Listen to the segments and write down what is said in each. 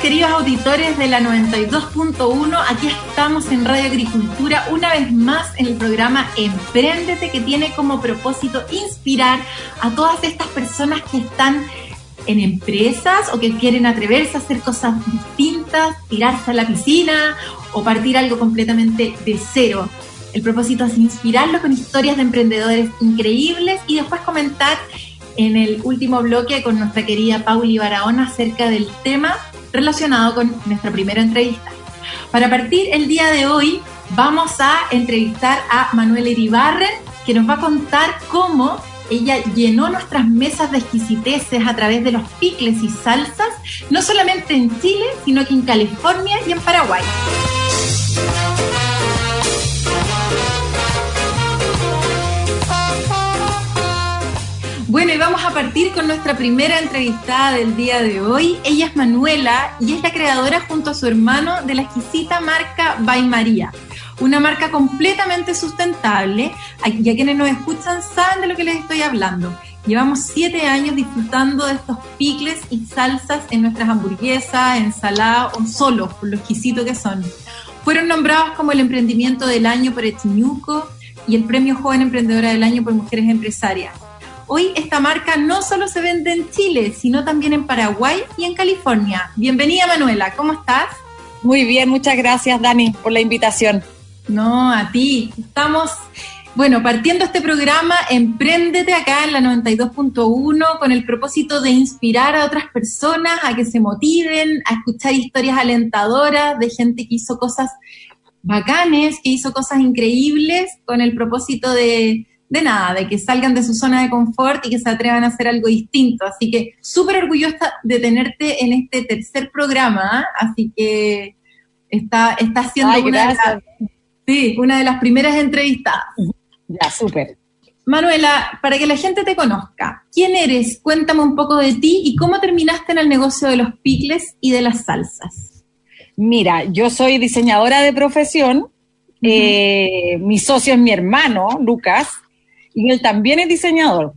queridos auditores de la 92.1, aquí estamos en Radio Agricultura una vez más en el programa Emprendete que tiene como propósito inspirar a todas estas personas que están en empresas o que quieren atreverse a hacer cosas distintas, tirarse a la piscina o partir algo completamente de cero. El propósito es inspirarlos con historias de emprendedores increíbles y después comentar en el último bloque con nuestra querida Pauli Barahona acerca del tema relacionado con nuestra primera entrevista. Para partir el día de hoy vamos a entrevistar a Manuela Iribarren, que nos va a contar cómo ella llenó nuestras mesas de exquisiteces a través de los picles y salsas, no solamente en Chile, sino que en California y en Paraguay. Bueno, y vamos a partir con nuestra primera entrevistada del día de hoy. Ella es Manuela y es la creadora junto a su hermano de la exquisita marca By María. Una marca completamente sustentable. Y a quienes nos escuchan saben de lo que les estoy hablando. Llevamos siete años disfrutando de estos picles y salsas en nuestras hamburguesas, ensaladas o solos, por lo exquisito que son. Fueron nombrados como el emprendimiento del año por Echiñuco y el premio Joven Emprendedora del Año por Mujeres Empresarias. Hoy esta marca no solo se vende en Chile, sino también en Paraguay y en California. Bienvenida Manuela, ¿cómo estás? Muy bien, muchas gracias Dani por la invitación. No, a ti. Estamos, bueno, partiendo este programa, empréndete acá en la 92.1 con el propósito de inspirar a otras personas a que se motiven, a escuchar historias alentadoras de gente que hizo cosas bacanes, que hizo cosas increíbles con el propósito de de nada, de que salgan de su zona de confort y que se atrevan a hacer algo distinto. Así que súper orgullosa de tenerte en este tercer programa, así que está, está siendo una, de las, sí, una de las primeras entrevistadas. Ya, súper. Manuela, para que la gente te conozca, ¿quién eres? Cuéntame un poco de ti y cómo terminaste en el negocio de los picles y de las salsas. Mira, yo soy diseñadora de profesión. Eh, mi socio es mi hermano, Lucas, y él también es diseñador.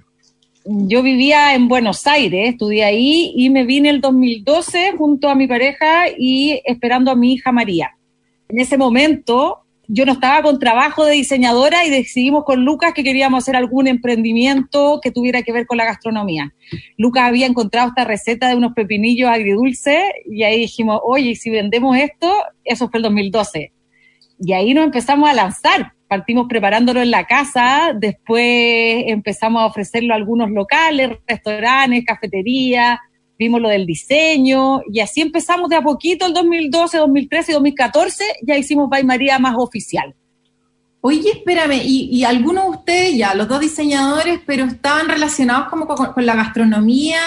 Yo vivía en Buenos Aires, estudié ahí y me vine el 2012 junto a mi pareja y esperando a mi hija María. En ese momento yo no estaba con trabajo de diseñadora y decidimos con Lucas que queríamos hacer algún emprendimiento que tuviera que ver con la gastronomía. Lucas había encontrado esta receta de unos pepinillos agridulces y ahí dijimos, oye, si vendemos esto, eso fue el 2012. Y ahí nos empezamos a lanzar partimos preparándolo en la casa, después empezamos a ofrecerlo a algunos locales, restaurantes, cafeterías, vimos lo del diseño y así empezamos de a poquito el 2012, 2013 y 2014, ya hicimos Bay María más oficial. Oye, espérame, ¿y, algunos de ustedes, ya, los dos diseñadores, pero estaban relacionados como con, con, la gastronomía?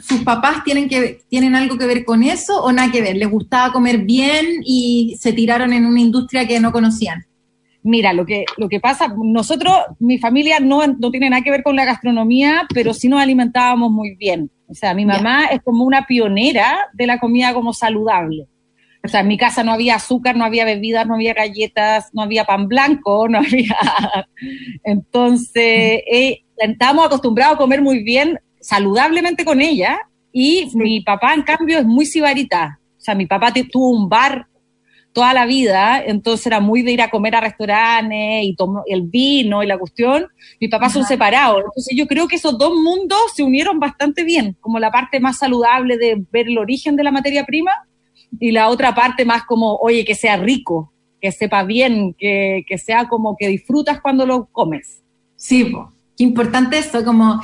¿Sus papás tienen, que, tienen algo que ver con eso o nada que ver? ¿Les gustaba comer bien y se tiraron en una industria que no conocían? Mira, lo que, lo que pasa, nosotros, mi familia no, no tiene nada que ver con la gastronomía, pero sí nos alimentábamos muy bien. O sea, mi mamá es como una pionera de la comida como saludable. O sea, en mi casa no había azúcar, no había bebidas, no había galletas, no había pan blanco, no había... Entonces, eh, estábamos acostumbrados a comer muy bien, saludablemente con ella, y mi papá, en cambio, es muy sibarita. O sea, mi papá tuvo un bar toda la vida, entonces era muy de ir a comer a restaurantes y tomó el vino y la cuestión. Mi papá son separados, entonces yo creo que esos dos mundos se unieron bastante bien, como la parte más saludable de ver el origen de la materia prima y la otra parte más como, oye, que sea rico, que sepa bien, que, que sea como que disfrutas cuando lo comes. Sí, qué importante esto, como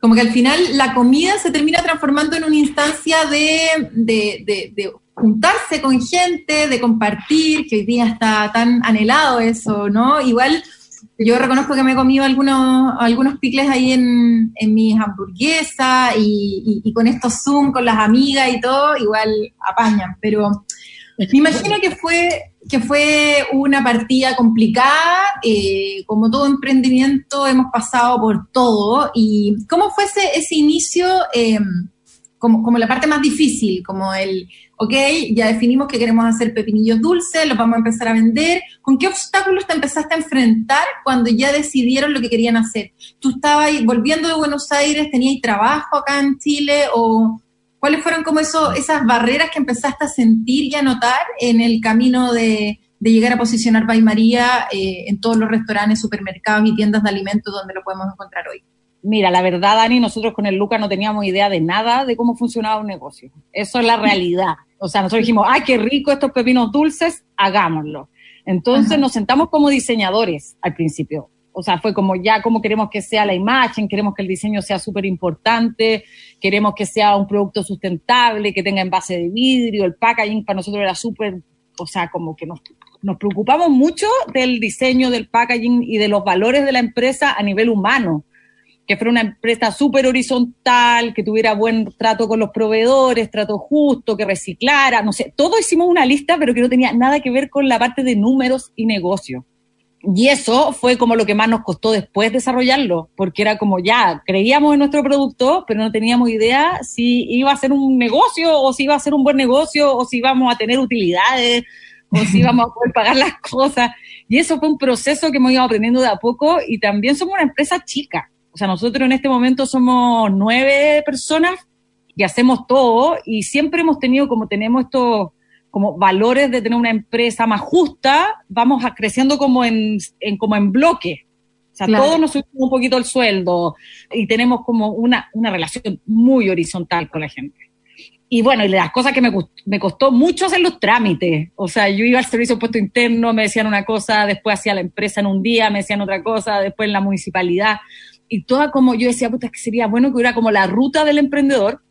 como que al final la comida se termina transformando en una instancia de, de, de, de juntarse con gente, de compartir, que hoy día está tan anhelado eso, ¿no? Igual yo reconozco que me he comido algunos, algunos picles ahí en, en mis hamburguesas y, con estos Zoom, con las amigas y todo, igual apañan, pero me imagino que fue que fue una partida complicada, eh, como todo emprendimiento hemos pasado por todo, y ¿cómo fue ese, ese inicio? Eh, como, como la parte más difícil, como el, ok, ya definimos que queremos hacer pepinillos dulces, los vamos a empezar a vender. ¿Con qué obstáculos te empezaste a enfrentar cuando ya decidieron lo que querían hacer? ¿Tú estabas volviendo de Buenos Aires, tenías trabajo acá en Chile o cuáles fueron como eso, esas barreras que empezaste a sentir y a notar en el camino de, llegar a posicionar Bay María eh, en todos los restaurantes, supermercados y tiendas de alimentos donde lo podemos encontrar hoy? Mira, la verdad, Dani, nosotros con el Luca no teníamos idea de nada de cómo funcionaba un negocio. Eso es la realidad. O sea, nosotros dijimos, ay, qué rico estos pepinos dulces, hagámoslo. Entonces nos sentamos como diseñadores al principio. O sea, fue como ya cómo queremos que sea la imagen, queremos que el diseño sea súper importante, queremos que sea un producto sustentable, que tenga envase de vidrio, el packaging para nosotros era súper, o sea, como que nos, nos preocupamos mucho del diseño del packaging y de los valores de la empresa a nivel humano que fuera una empresa súper horizontal, que tuviera buen trato con los proveedores, trato justo, que reciclara, no sé, todo hicimos una lista, pero que no tenía nada que ver con la parte de números y negocio. Y eso fue como lo que más nos costó después desarrollarlo, porque era como ya, creíamos en nuestro producto, pero no teníamos idea si iba a ser un negocio o si iba a ser un buen negocio o si íbamos a tener utilidades o si íbamos a poder pagar las cosas. Y eso fue un proceso que hemos ido aprendiendo de a poco y también somos una empresa chica. O sea, nosotros en este momento somos nueve personas y hacemos todo y siempre hemos tenido como tenemos estos como valores de tener una empresa más justa, vamos a creciendo como en, como en bloque. O sea, todos nos subimos un poquito el sueldo y tenemos como una, una relación muy horizontal con la gente. Y bueno, y las cosas que me, me costó mucho hacer los trámites. O sea, yo iba al servicio de puesto interno, me decían una cosa, después hacía la empresa en un día, me decían otra cosa, después en la municipalidad y toda como yo decía, puta, que sería bueno que hubiera como la ruta del emprendedor,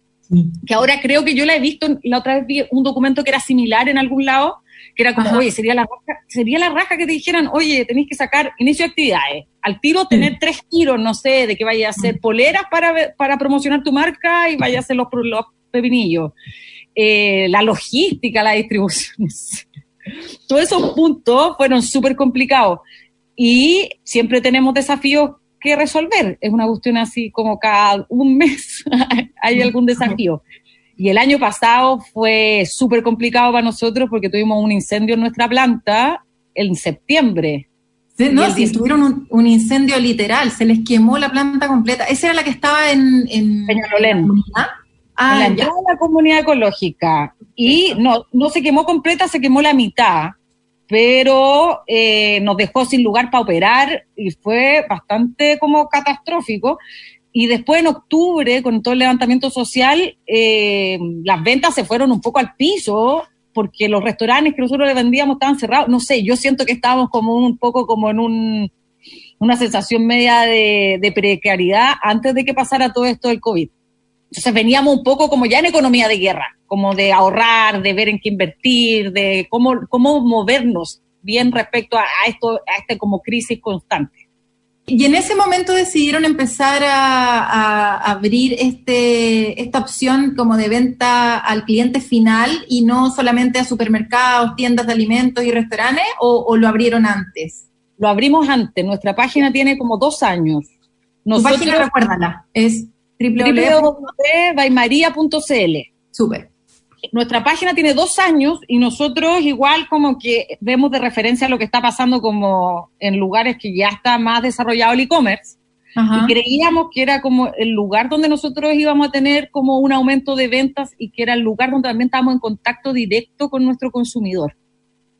que ahora creo que yo la he visto, la otra vez vi un documento que era similar en algún lado, que era como, oye, sería la, raja, sería la raja que te dijeran, oye, tenéis que sacar inicio de actividades, al tiro tener tres tiros, no sé, de que vaya a hacer poleras para, para promocionar tu marca y vaya a hacer los, los pepinillos, eh, la logística, la distribución, todos esos puntos fueron súper complicados. Y siempre tenemos desafíos que resolver. Es una cuestión así como cada un mes hay algún desafío. Y el año pasado fue súper complicado para nosotros porque tuvimos un incendio en nuestra planta en septiembre. no, si tuvieron un, incendio literal, se les quemó la planta completa. Esa era la que estaba en, en Peñalolén. Ah, en la, la comunidad ecológica. Y no, no se quemó completa, se quemó la mitad pero eh, nos dejó sin lugar para operar y fue bastante como catastrófico. Y después en octubre, con todo el levantamiento social, eh, las ventas se fueron un poco al piso porque los restaurantes que nosotros le vendíamos estaban cerrados. No sé, yo siento que estábamos como un poco como en un, una sensación media de, de precariedad antes de que pasara todo esto del COVID. Entonces veníamos un poco como ya en economía de guerra, como de ahorrar, de ver en qué invertir, de cómo, cómo movernos bien respecto a, esto, a este como crisis constante. Y en ese momento decidieron empezar a, abrir este, esta opción como de venta al cliente final y no solamente a supermercados, tiendas de alimentos y restaurantes, o, lo abrieron antes? Lo abrimos antes. Nuestra página tiene como dos años. ¿Tu página, recuérdala, es www.baymaria.cl. Súper. Nuestra página tiene dos años y nosotros igual como que vemos de referencia lo que está pasando como en lugares que ya está más desarrollado el e-commerce. Y creíamos que era como el lugar donde nosotros íbamos a tener como un aumento de ventas y que era el lugar donde también estábamos en contacto directo con nuestro consumidor.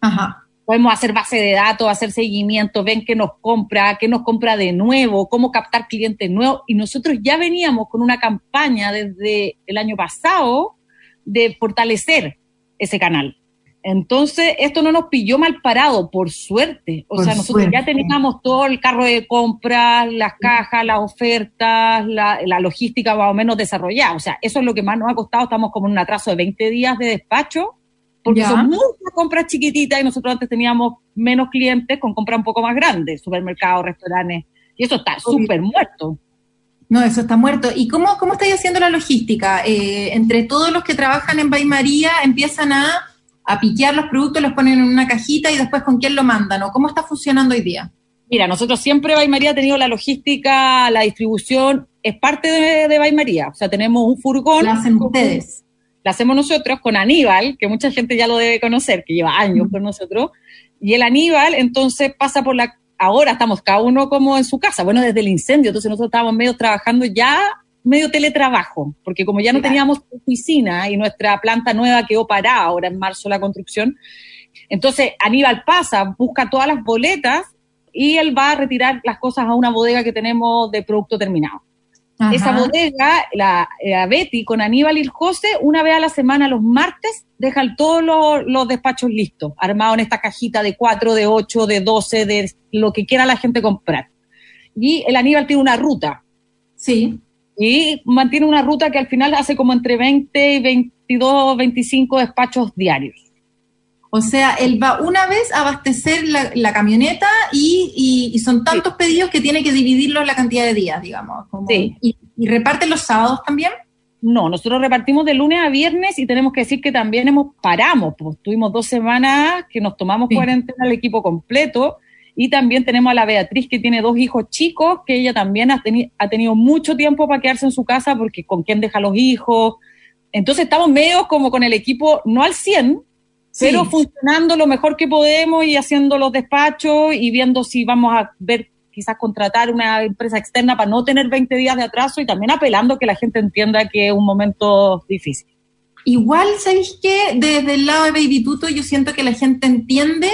Ajá podemos hacer base de datos, hacer seguimiento, ven qué nos compra, qué nos compra de nuevo, cómo captar clientes nuevos. Y nosotros ya veníamos con una campaña desde el año pasado de fortalecer ese canal. Entonces, esto no nos pilló mal parado, por suerte. O sea, nosotros ya teníamos todo el carro de compras, las cajas, las ofertas, la, la, logística más o menos desarrollada. O sea, eso es lo que más nos ha costado. Estamos como en un atraso de 20 días de despacho porque son muchas compras chiquititas y nosotros antes teníamos menos clientes con compras un poco más grandes, supermercados, restaurantes, y eso está súper muerto. No, eso está muerto. ¿Y cómo, cómo estáis haciendo la logística? Eh, entre todos los que trabajan en Bay María empiezan a, a piquear los productos, los ponen en una cajita y después con quién lo mandan o cómo está funcionando hoy día? Mira, nosotros siempre María ha tenido la logística, la distribución, es parte de, de María. O sea, tenemos un furgón. Lo hacen ustedes. Lo hacemos nosotros con Aníbal, que mucha gente ya lo debe conocer, que lleva años con nosotros. Y el Aníbal, entonces, pasa por la. Ahora estamos cada uno como en su casa, bueno, desde el incendio, entonces nosotros estábamos medio trabajando ya medio teletrabajo, porque como ya no teníamos oficina y nuestra planta nueva quedó parada ahora en marzo la construcción, entonces Aníbal pasa, busca todas las boletas y él va a retirar las cosas a una bodega que tenemos de producto terminado. Esa bodega, la, Betty con Aníbal y el José, una vez a la semana, los martes, dejan todos los, despachos listos, armados en esta cajita de 4, de 8, de 12, de lo que quiera la gente comprar. Y el Aníbal tiene una ruta. Sí y mantiene una ruta que al final hace como entre 20 y 22, 25 despachos diarios. O sea, él va una vez a abastecer la, camioneta y, y, son tantos pedidos que tiene que dividirlo en la cantidad de días, digamos. sí. y, ¿Y reparte los sábados también? No, nosotros repartimos de lunes a viernes y tenemos que decir que también hemos paramos, pues tuvimos dos semanas que nos tomamos cuarentena el equipo completo y también tenemos a la Beatriz, que tiene dos hijos chicos, que ella también ha, ha tenido mucho tiempo para quedarse en su casa, porque con quién deja los hijos. Entonces estamos medio como con el equipo, no al 100, pero funcionando lo mejor que podemos y haciendo los despachos y viendo si vamos a ver quizás contratar una empresa externa para no tener 20 días de atraso y también apelando que la gente entienda que es un momento difícil. Igual, ¿sabéis que Desde el lado de Baby Tuto yo siento que la gente entiende,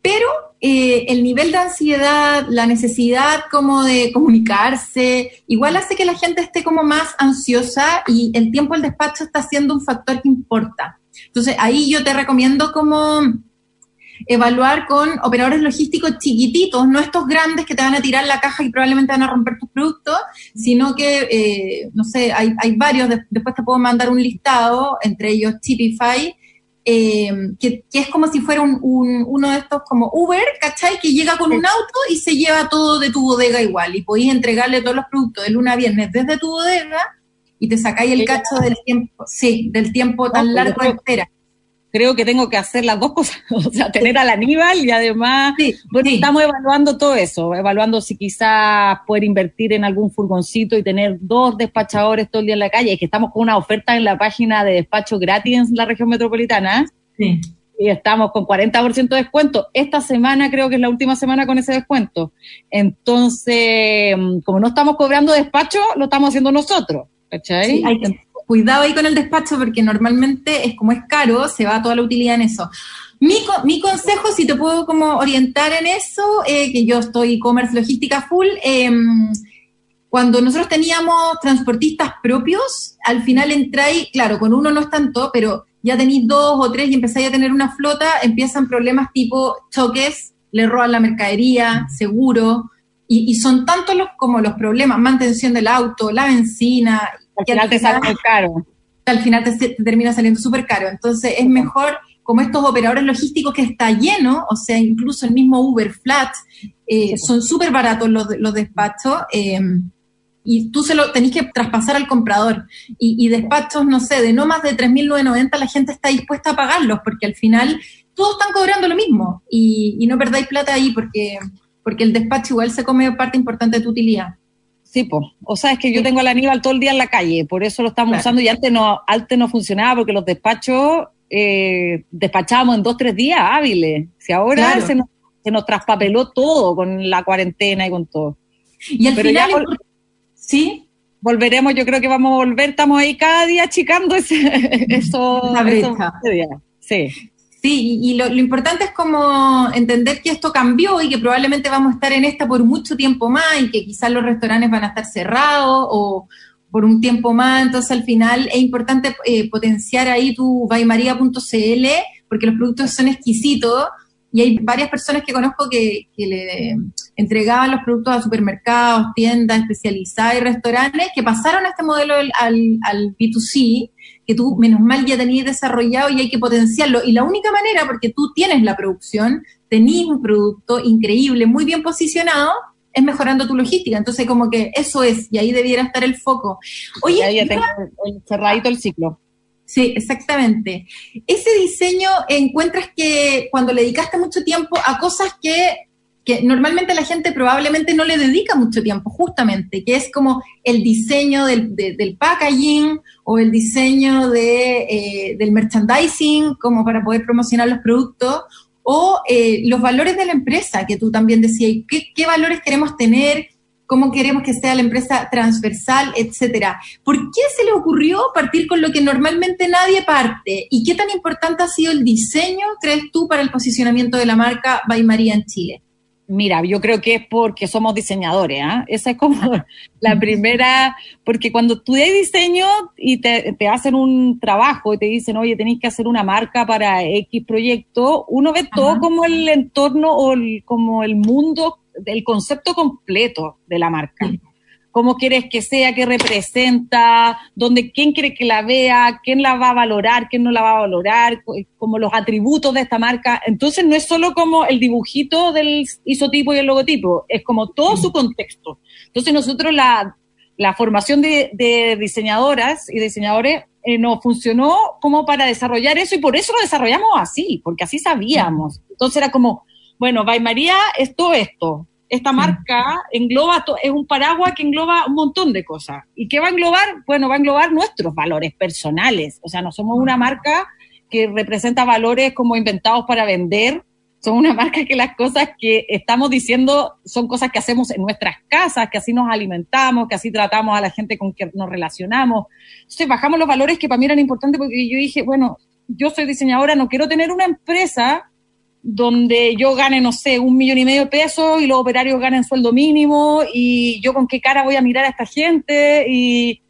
pero eh, el nivel de ansiedad, la necesidad como de comunicarse, igual hace que la gente esté como más ansiosa y el tiempo del despacho está siendo un factor que importa. Entonces ahí yo te recomiendo como evaluar con operadores logísticos chiquititos, no estos grandes que te van a tirar la caja y probablemente van a romper tus productos, sino que, eh, no sé, hay, hay varios, después te puedo mandar un listado, entre ellos Chipify, eh, que, es como si fuera un, uno de estos como Uber, ¿cachai? Que llega con un auto y se lleva todo de tu bodega igual y podéis entregarle todos los productos de luna a viernes desde tu bodega y te sacáis el cacho del tiempo, sí, del tiempo tan largo de espera creo que tengo que hacer las dos cosas, o sea, tener al Aníbal y además, bueno, estamos evaluando todo eso, evaluando si quizás poder invertir en algún furgoncito y tener dos despachadores todo el día en la calle, es que estamos con una oferta en la página de despacho gratis en la región metropolitana. Sí. Y estamos con 40% de descuento. Esta semana creo que es la última semana con ese descuento. Entonces, mm, como no estamos cobrando despacho, lo estamos haciendo nosotros. ¿Cachai? hay que, cuidado ahí con el despacho porque normalmente es como es caro, se va toda la utilidad en eso. Mi, mi consejo, si te puedo como orientar en eso, eh, que yo estoy e-commerce logística full, em, cuando nosotros teníamos transportistas propios, al final entráis, claro, con uno no es tanto, pero ya tenéis dos o tres y empezáis a tener una flota, empiezan problemas tipo choques, le roban la mercadería, seguro, y, y son tantos los como los problemas, mantención del auto, la benzina, al final te sale muy caro. Al final te, termina saliendo súper caro. Entonces es mejor, como estos operadores logísticos que está lleno, o sea, incluso el mismo Uber Flat, eh, son súper baratos los, los despachos. Eh, y tú se lo tenés que traspasar al comprador. Y, despachos, no sé, de no más de 3.990, la gente está dispuesta a pagarlos, porque al final todos están cobrando lo mismo. Y, y no perdáis plata ahí, porque, porque el despacho igual se come parte importante de tu utilidad. Sí, O sea, es que yo tengo al Aníbal todo el día en la calle, por eso lo estamos usando y antes no, antes no funcionaba porque los despachos eh, despachábamos en dos, tres días hábiles. Si ahora se, nos, se nos traspapeló todo con la cuarentena y con todo. Y al final, ¿sí? Volveremos, yo creo que vamos a volver, estamos ahí cada día achicando ese, eso. sí. Sí, y lo, importante es como entender que esto cambió y que probablemente vamos a estar en esta por mucho tiempo más y que quizás los restaurantes van a estar cerrados o por un tiempo más. Entonces, al final es importante eh, potenciar ahí tu baimaria.cl porque los productos son exquisitos y hay varias personas que conozco que, le entregaban los productos a supermercados, tiendas especializadas y restaurantes que pasaron a este modelo al, al B2C que tú, menos mal, ya tenías desarrollado y hay que potenciarlo. Y la única manera, porque tú tienes la producción, tenés un producto increíble, muy bien posicionado, es mejorando tu logística. Entonces, como que eso es, y ahí debiera estar el foco. Oye, ya tengo el cerradito el ciclo. Sí, exactamente. Ese diseño encuentras que cuando le dedicaste mucho tiempo a cosas que, normalmente la gente probablemente no le dedica mucho tiempo, justamente, que es como el diseño del, packaging o el diseño de, eh, del merchandising, como para poder promocionar los productos, o eh, los valores de la empresa, que tú también decías, ¿qué, qué valores queremos tener? cómo queremos que sea la empresa transversal, etcétera. ¿Por qué se le ocurrió partir con lo que normalmente nadie parte? ¿Y qué tan importante ha sido el diseño, crees tú, para el posicionamiento de la marca By María en Chile? Mira, yo creo que es porque somos diseñadores, ¿ah? Esa es como la primera, porque cuando estudias diseño y te, hacen un trabajo y te dicen, oye, tenéis que hacer una marca para X proyecto, uno ve todo como el entorno o como el mundo el concepto completo de la marca. Cómo quieres que sea, qué representa, dónde, quién quiere que la vea, quién la va a valorar, quién no la va a valorar, como los atributos de esta marca. Entonces no es solo como el dibujito del isotipo y el logotipo, es como todo su contexto. Entonces nosotros la, la formación de, diseñadoras y diseñadores eh, nos funcionó como para desarrollar eso y por eso lo desarrollamos así, porque así sabíamos. Entonces era como, bueno, By María es todo esto. Esta marca engloba, es un paraguas que engloba un montón de cosas. ¿Y qué va a englobar? Bueno, va a englobar nuestros valores personales. O sea, no somos una marca que representa valores como inventados para vender. Somos una marca que las cosas que estamos diciendo son cosas que hacemos en nuestras casas, que así nos alimentamos, que así tratamos a la gente con que nos relacionamos. Entonces bajamos los valores que para mí eran importantes porque yo dije, bueno, yo soy diseñadora, no quiero tener una empresa donde yo gane, no sé, un millón y medio de pesos y los operarios ganen sueldo mínimo y yo con qué cara voy a mirar a esta gente y,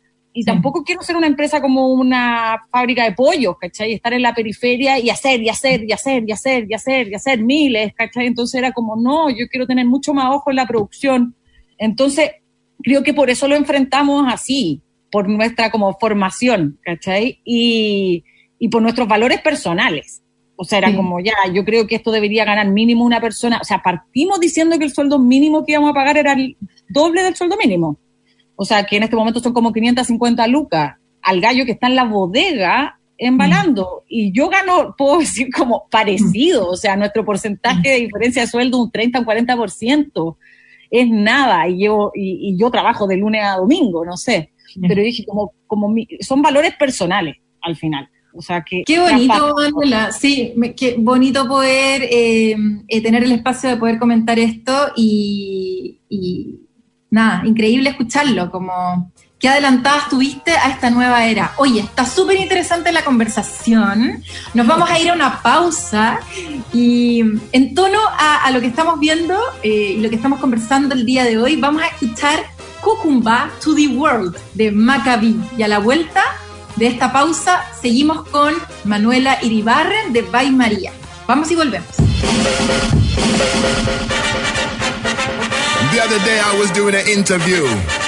tampoco quiero ser una empresa como una fábrica de pollos, ¿cachai? Estar en la periferia y hacer, y hacer, y hacer, y hacer, y hacer, y hacer miles, ¿cachai? Entonces era como, no, yo quiero tener mucho más ojo en la producción. Entonces, creo que por eso lo enfrentamos así, por nuestra como formación, ¿cachai? Y, y por nuestros valores personales. O sea, era como ya, yo creo que esto debería ganar mínimo una persona. O sea, partimos diciendo que el sueldo mínimo que íbamos a pagar era el doble del sueldo mínimo. O sea, que en este momento son como 550 lucas al gallo que está en la bodega embalando. Y yo gano, puedo decir, como parecido. O sea, nuestro porcentaje de diferencia de sueldo, un 30, un 40%, es nada. Y yo, y, yo trabajo de lunes a domingo, no sé. Pero dije, como, como son valores personales al final. O sea, que qué bonito, Manuela. Sí, qué bonito poder eh, eh, tener el espacio de poder comentar esto y, nada, increíble escucharlo, como qué adelantada estuviste a esta nueva era. Oye, está súper interesante la conversación. Nos vamos a ir a una pausa y en tono a, lo que estamos viendo eh, y lo que estamos conversando el día de hoy, vamos a escuchar Cucumba to the World de Maccabi. Y a la vuelta de esta pausa seguimos con Manuela Iribarren de Bay María. Vamos y volvemos.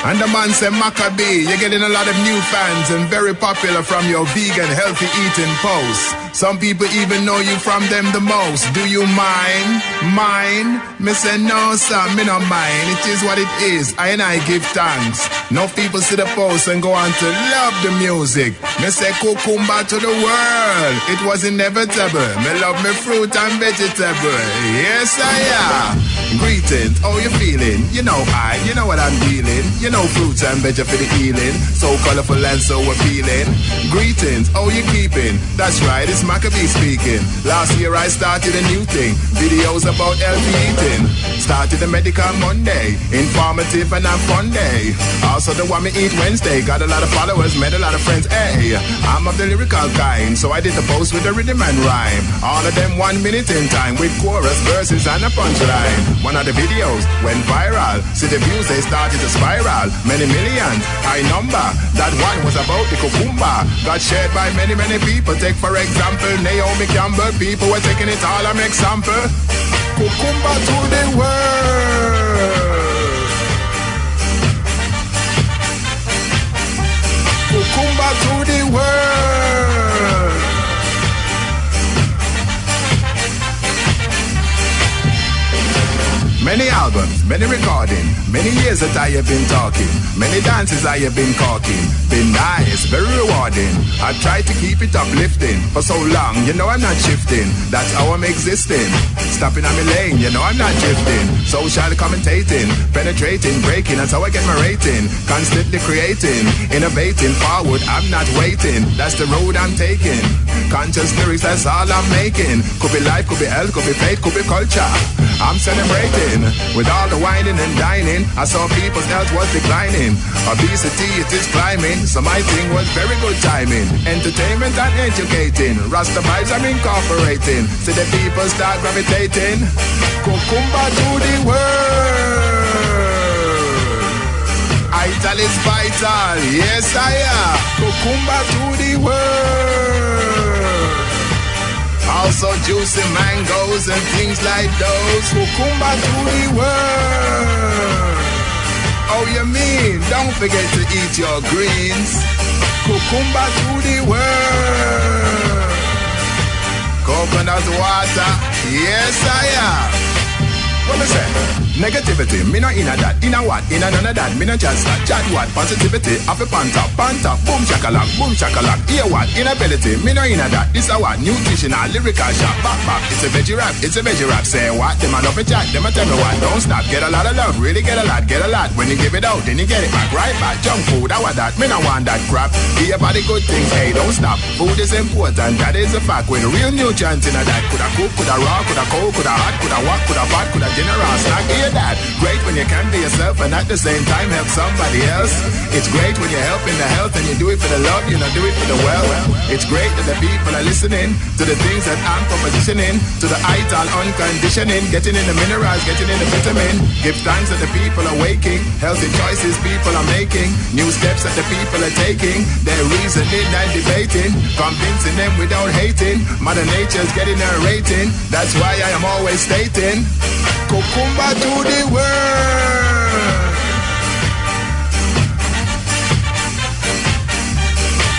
And the man said, Maccabee, you're getting a lot of new fans and very popular from your vegan, healthy eating posts. Some people even know you from them the most. Do you mind? Mind? Me say no, sir, me no mind. It is what it is. I and I give thanks. No people see the post and go on to love the music. Me say cucumber to the world. It was inevitable. Me love me fruit and vegetable. Yes, I am. Greetings, how you feeling? You know I, you know what I'm dealing. You know fruits and veg for the healing. So colorful and so appealing. Greetings, how you keeping? That's right, it's Maccabee speaking. Last year I started a new thing. Videos about healthy eating. Started a medical Monday. Informative and a fun day. Also the one me eat Wednesday. Got a lot of followers, met a lot of friends. Hey, I'm of the lyrical kind. So I did the post with the rhythm and rhyme. All of them one minute in time with chorus, verses and a punchline. One of the videos went viral. See the views, they started to spiral. Many millions, high number. That one was about the cucumber. Got shared by many, many people. Take for example, Naomi Campbell. People were taking it all an example. Cucumber to the world. Cucumber to the world. Many albums many recording, many years that I have been talking, many dances I have been caulking. Been nice, very rewarding. I've tried to keep it uplifting for so long, you know I'm not shifting. That's how I'm existing. Stopping on my lane, you know I'm not drifting. Social commentating, penetrating, breaking, that's how I get my rating. Constantly creating, innovating, forward, I'm not waiting. That's the road I'm taking. Conscious lyrics, that's all I'm making. Could be life, could be health, could be faith, could be culture. I'm celebrating with all the whining and dining. I saw people's health was declining. Obesity, it is climbing. So my thing was very good timing. Entertainment and educating. Rasta vibes I'm incorporating. See the people start gravitating. Kukumba to the world. Ital is vital. Yes, I am. Kukumba to the world. Also juicy mangoes and things like those. Kukumba to the world. Oh, you mean? Don't forget to eat your greens. Kukumba to the world. Coconut water. Yes, I am. What me say? Negativity, me no inna that, inna what, inna none of that, me no just that. Chat what, positivity, have a panta, panta, boom shakalak, boom shakalak. Hear what, inability, me no inna that. This a what, nutritional, lyrical shop, back back. It's a veggie rap, it's a veggie rap. Say what, them a love a chat, them a tell me what, don't stop. Get a lot of love, really get a lot, get a lot. When you give it out, then you get it back, right back. Junk food, I want that, me no want that crap. Give your body good things, hey, don't stop. Food is important, that is a fact. With real nutrients in a that, coulda cook, coulda raw, coulda cold, coulda hot, coulda walk, coulda bad, coulda generous. Not hear that. Great when you can be yourself and at the same time help somebody else. It's great when you're helping the health and you do it for the love, you not do it for the well. It's great that the people are listening to the things that I'm propositioning, to the ital unconditioning, getting in the minerals, getting in the vitamin. Give thanks that the people are waking, healthy choices people are making, new steps that the people are taking. They're reasoning and debating, convincing them without hating. Mother Nature's getting her rating. That's why I am always stating. Kukumba to the world.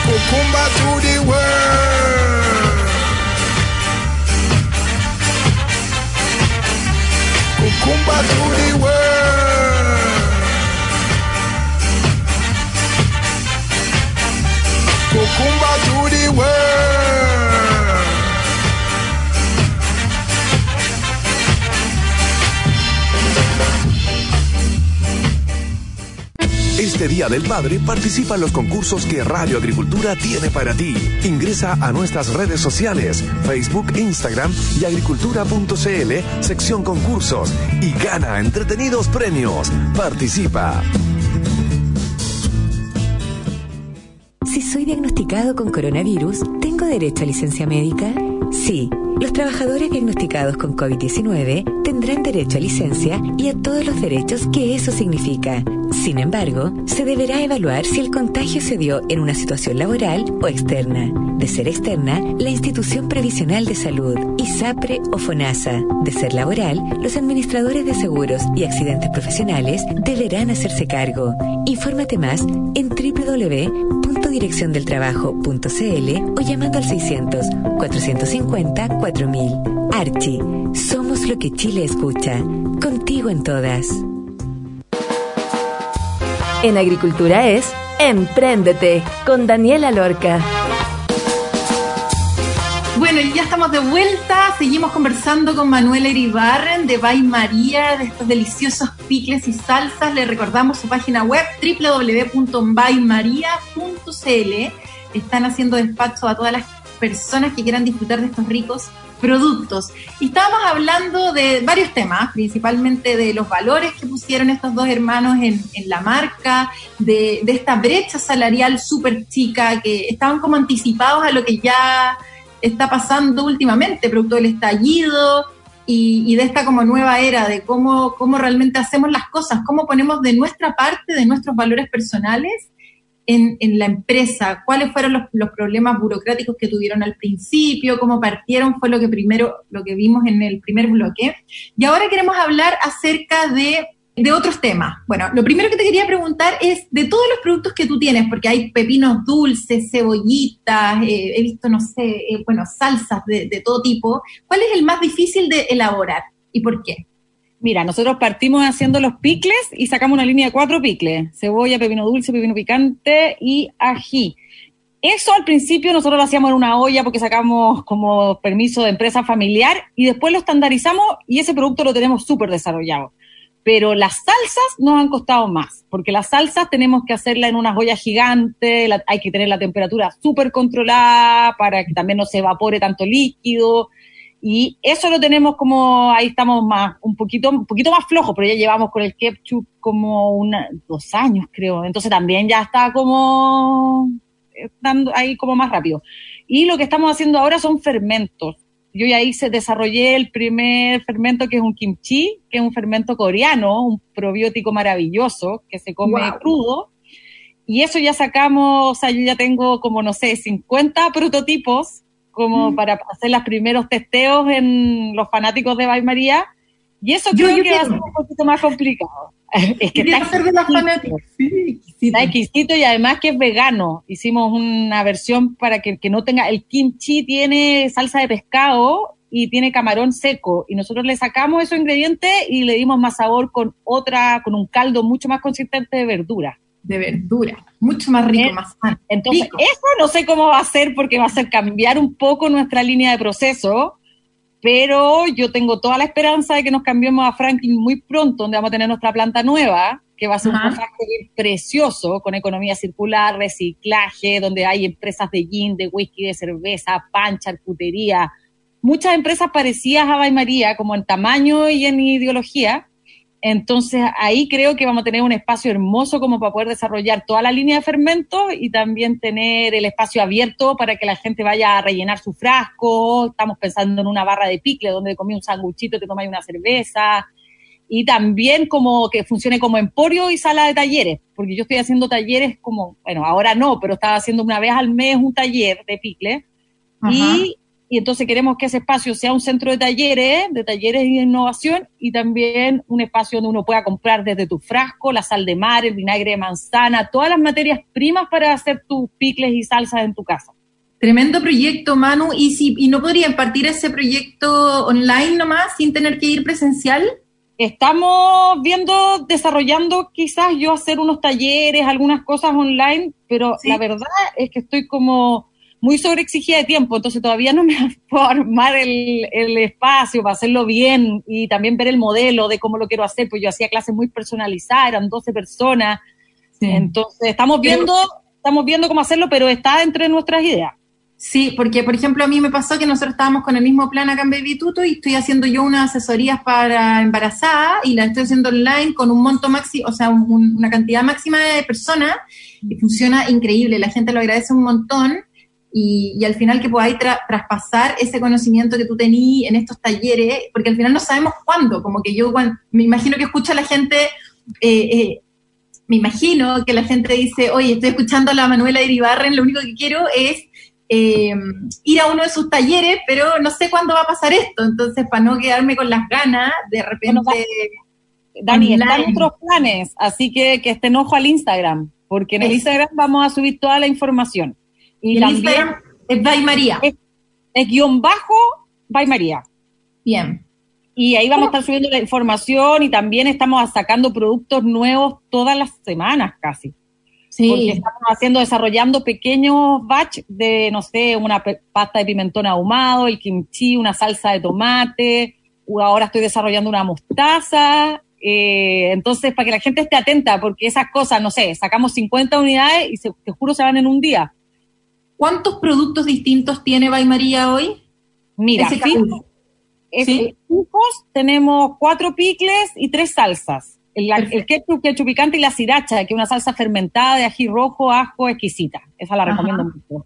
Kukumba to the world. Kukumba to the world. Kukumba to the world. Este Día del Padre participa en los concursos que Radio Agricultura tiene para ti. Ingresa a nuestras redes sociales, Facebook, Instagram y agricultura.cl, sección concursos y gana entretenidos premios. Participa. Si soy diagnosticado con coronavirus, ¿tengo derecho a licencia médica? Sí. Los trabajadores diagnosticados con COVID-19 tendrán derecho a licencia y a todos los derechos que eso significa. Sin embargo, se deberá evaluar si el contagio se dio en una situación laboral o externa. De ser externa, la institución previsional de salud, ISAPRE o FONASA. De ser laboral, los administradores de seguros y accidentes profesionales deberán hacerse cargo. Infórmate más en www.direcciondeltrabajo.cl o llamando al 600 450 4000. Archie, somos lo que Chile escucha. Contigo en todas. En Agricultura es Empréndete con Daniela Lorca. Bueno, ya estamos de vuelta. Seguimos conversando con Manuela Iribarren de Bay María, de estos deliciosos picles y salsas. Le recordamos su página web www.baymaria.cl. Están haciendo despacho a todas las personas que quieran disfrutar de estos ricos productos. Y estábamos hablando de varios temas, principalmente de los valores que pusieron estos dos hermanos en, la marca, de, de esta brecha salarial súper chica, que estaban como anticipados a lo que ya está pasando últimamente, producto del estallido y, y, de esta como nueva era, de cómo, cómo realmente hacemos las cosas, cómo ponemos de nuestra parte, de nuestros valores personales en, la empresa, cuáles fueron los, problemas burocráticos que tuvieron al principio, cómo partieron, fue lo que primero, lo que vimos en el primer bloque. Y ahora queremos hablar acerca de de otros temas. Bueno, lo primero que te quería preguntar es de todos los productos que tú tienes, porque hay pepinos dulces, cebollitas, eh, he visto, no sé, eh, bueno, salsas de, todo tipo. ¿Cuál es el más difícil de elaborar y por qué? Mira, nosotros partimos haciendo los picles y sacamos una línea de cuatro picles. Cebolla, pepino dulce, pepino picante y ají. Eso al principio nosotros lo hacíamos en una olla porque sacamos como permiso de empresa familiar y después lo estandarizamos y ese producto lo tenemos súper desarrollado. Pero las salsas nos han costado más, porque las salsas tenemos que hacerla en una olla gigante, hay que tener la temperatura súper controlada para que también no se evapore tanto líquido. Y eso lo tenemos como, ahí estamos más, un poquito, un poquito más flojo, pero ya llevamos con el ketchup como una, dos años creo. Entonces también ya está como dando ahí como más rápido. Y lo que estamos haciendo ahora son fermentos. Yo ya hice, desarrollé el primer fermento que es un kimchi, que es un fermento coreano, un probiótico maravilloso que se come crudo. Y eso ya sacamos, o sea, yo ya tengo como, no sé, 50 prototipos como mm. para hacer los primeros testeos en los fanáticos de Bay María. Y eso creo que va a ser un poquito más complicado. es que está exquisito. Sí, está exquisito y además que es vegano. Hicimos una versión para que, que no tenga, el kimchi tiene salsa de pescado y tiene camarón seco y nosotros le sacamos esos ingredientes y le dimos más sabor con otra, con un caldo mucho más consistente de verdura. De verdura, mucho más rico, más sano. Entonces, eso no sé cómo va a ser porque va a ser cambiar un poco nuestra línea de proceso, pero yo tengo toda la esperanza de que nos cambiemos a Franklin muy pronto, donde vamos a tener nuestra planta nueva, que va a ser un factory precioso, con economía circular, reciclaje, donde hay empresas de gin, de whisky, de cerveza, pan, charcutería, muchas empresas parecidas a Bay María, como en tamaño y en ideología, entonces ahí creo que vamos a tener un espacio hermoso como para poder desarrollar toda la línea de fermentos y también tener el espacio abierto para que la gente vaya a rellenar su frasco. Estamos pensando en una barra de picle donde comí un sanguchito, te tomáis una cerveza. Y también como que funcione como emporio y sala de talleres, porque yo estoy haciendo talleres como, bueno, ahora no, pero estaba haciendo una vez al mes un taller de picle. Y y entonces queremos que ese espacio sea un centro de talleres, de talleres y de innovación y también un espacio donde uno pueda comprar desde tu frasco la sal de mar, el vinagre de manzana, todas las materias primas para hacer tus picles y salsas en tu casa. Tremendo proyecto, Manu. ¿Y, si, y no podrían partir ese proyecto online nomás sin tener que ir presencial? Estamos viendo, desarrollando quizás yo hacer unos talleres, algunas cosas online, pero la verdad es que estoy como muy sobreexigida de tiempo, entonces todavía no me puedo armar el, el, espacio para hacerlo bien y también ver el modelo de cómo lo quiero hacer, pues yo hacía clases muy personalizadas, eran 12 personas, entonces estamos viendo, estamos viendo cómo hacerlo, pero está entre nuestras ideas. Sí, porque por ejemplo a mí me pasó que nosotros estábamos con el mismo plan acá en Baby Tuto y estoy haciendo yo unas asesorías para embarazada y la estoy haciendo online con un monto máximo, o sea, una cantidad máxima de personas y funciona increíble, la gente lo agradece un montón y, al final que podáis traspasar ese conocimiento que tú tenías en estos talleres, porque al final no sabemos cuándo, como que yo me imagino que escucha la gente, eh, eh, me imagino que la gente dice, oye, estoy escuchando a la Manuela Iribarren, lo único que quiero es eh, ir a uno de sus talleres, pero no sé cuándo va a pasar esto, entonces para no quedarme con las ganas, de repente... Dani, están nuestros planes, así que que estén ojo al Instagram, porque en el Instagram vamos a subir toda la información. Y, el Instagram es By María. Es, guion bajo By María. Bien. Y ahí vamos a estar subiendo la información y también estamos sacando productos nuevos todas las semanas casi. Sí. Porque estamos haciendo, desarrollando pequeños batch de, no sé, una pasta de pimentón ahumado, el kimchi, una salsa de tomate, ahora estoy desarrollando una mostaza. Eh, entonces, para que la gente esté atenta, porque esas cosas, no sé, sacamos 50 unidades y se, te juro se van en un día. ¿Cuántos productos distintos tiene Bay María hoy? Mira, ¿Sí? tenemos cuatro picles y tres salsas. El, el, ketchup, ketchup picante y la sriracha, que es una salsa fermentada de ají rojo, ajo, exquisita. Esa la recomiendo mucho.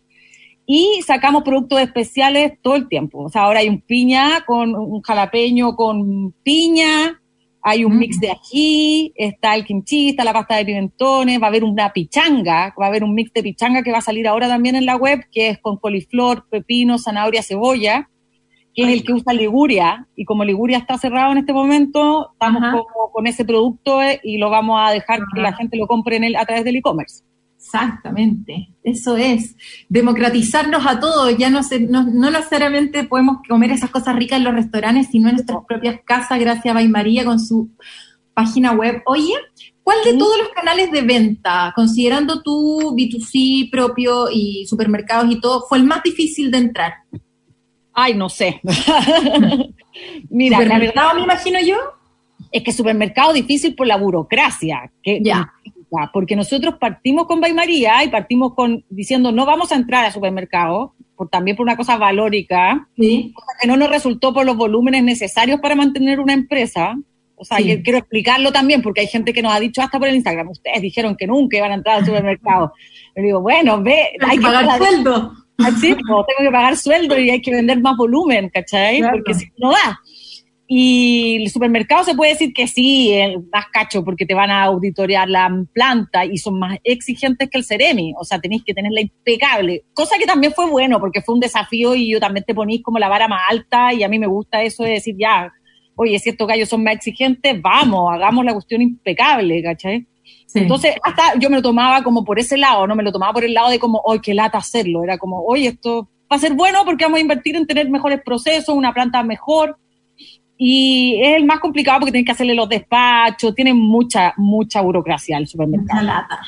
Y sacamos productos especiales todo el tiempo. O sea, ahora hay un piña con un jalapeño con piña, hay un mix de ají, está el kimchi, está la pasta de pimentones, va a haber una pichanga, va a haber un mix de pichanga que va a salir ahora también en la web, que es con coliflor, pepino, zanahoria, cebolla, que es el que usa Liguria, y como Liguria está cerrado en este momento, estamos con ese producto eh, y lo vamos a dejar que la gente lo compre en el, a través del e-commerce. Exactamente, eso es. Democratizarnos a todos, ya no, no, necesariamente podemos comer esas cosas ricas en los restaurantes, sino en nuestras propias casas, gracias a Bay María con su página web. Oye, ¿cuál de todos los canales de venta, considerando tu B2C propio y supermercados y todo, fue el más difícil de entrar? Ay, no sé. Mira, ¿Supermercado me imagino yo? Es que supermercado difícil por la burocracia. Que, ya porque nosotros partimos con María y partimos con diciendo no vamos a entrar a supermercado, por, también por una cosa valórica, cosa que no nos resultó por los volúmenes necesarios para mantener una empresa. O sea, yo quiero explicarlo también porque hay gente que nos ha dicho hasta por el Instagram, ustedes dijeron que nunca iban a entrar al supermercado. Le digo, bueno, ve, hay, que pagar sueldo. Sí, tengo que pagar sueldo y hay que vender más volumen, ¿cachai? Porque si no da. Y el supermercado se puede decir que sí, más cacho porque te van a auditorear la planta y son más exigentes que el Ceremi. O sea, tenéis que tenerla impecable. Cosa que también fue bueno porque fue un desafío y yo también te ponís como la vara más alta y a mí me gusta eso de decir, ya, oye, si estos gallos son más exigentes, vamos, hagamos la cuestión impecable, ¿cachai? Entonces, hasta yo me lo tomaba como por ese lado, no me lo tomaba por el lado de como, oye, qué lata hacerlo. Era como, oye, esto va a ser bueno porque vamos a invertir en tener mejores procesos, una planta mejor y es el más complicado porque tienes que hacerle los despachos, tiene mucha, mucha burocracia el supermercado. Mucha lata.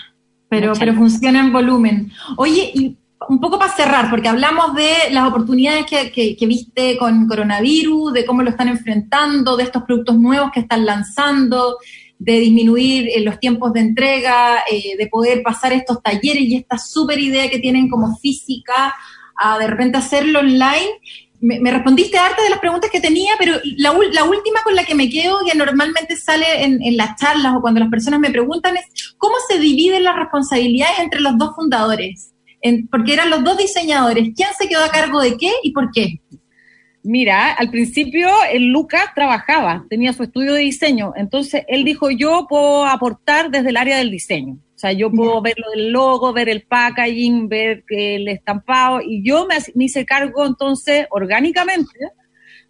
Pero, pero funciona en volumen. Oye, y un poco para cerrar, porque hablamos de las oportunidades que, que, viste con coronavirus, de cómo lo están enfrentando, de estos productos nuevos que están lanzando, de disminuir eh, los tiempos de entrega, eh, de poder pasar estos talleres y esta súper idea que tienen como física a de repente hacerlo online me, respondiste harta de las preguntas que tenía, pero la, última con la que me quedo, que normalmente sale en, las charlas o cuando las personas me preguntan, es cómo se dividen las responsabilidades entre los dos fundadores. porque eran los dos diseñadores. ¿Quién se quedó a cargo de qué y por qué? Mira, al principio el Lucas trabajaba, tenía su estudio de diseño, entonces él dijo, yo puedo aportar desde el área del diseño. O sea, yo puedo ver lo del logo, ver el packaging, ver el estampado, y yo me, hice cargo entonces orgánicamente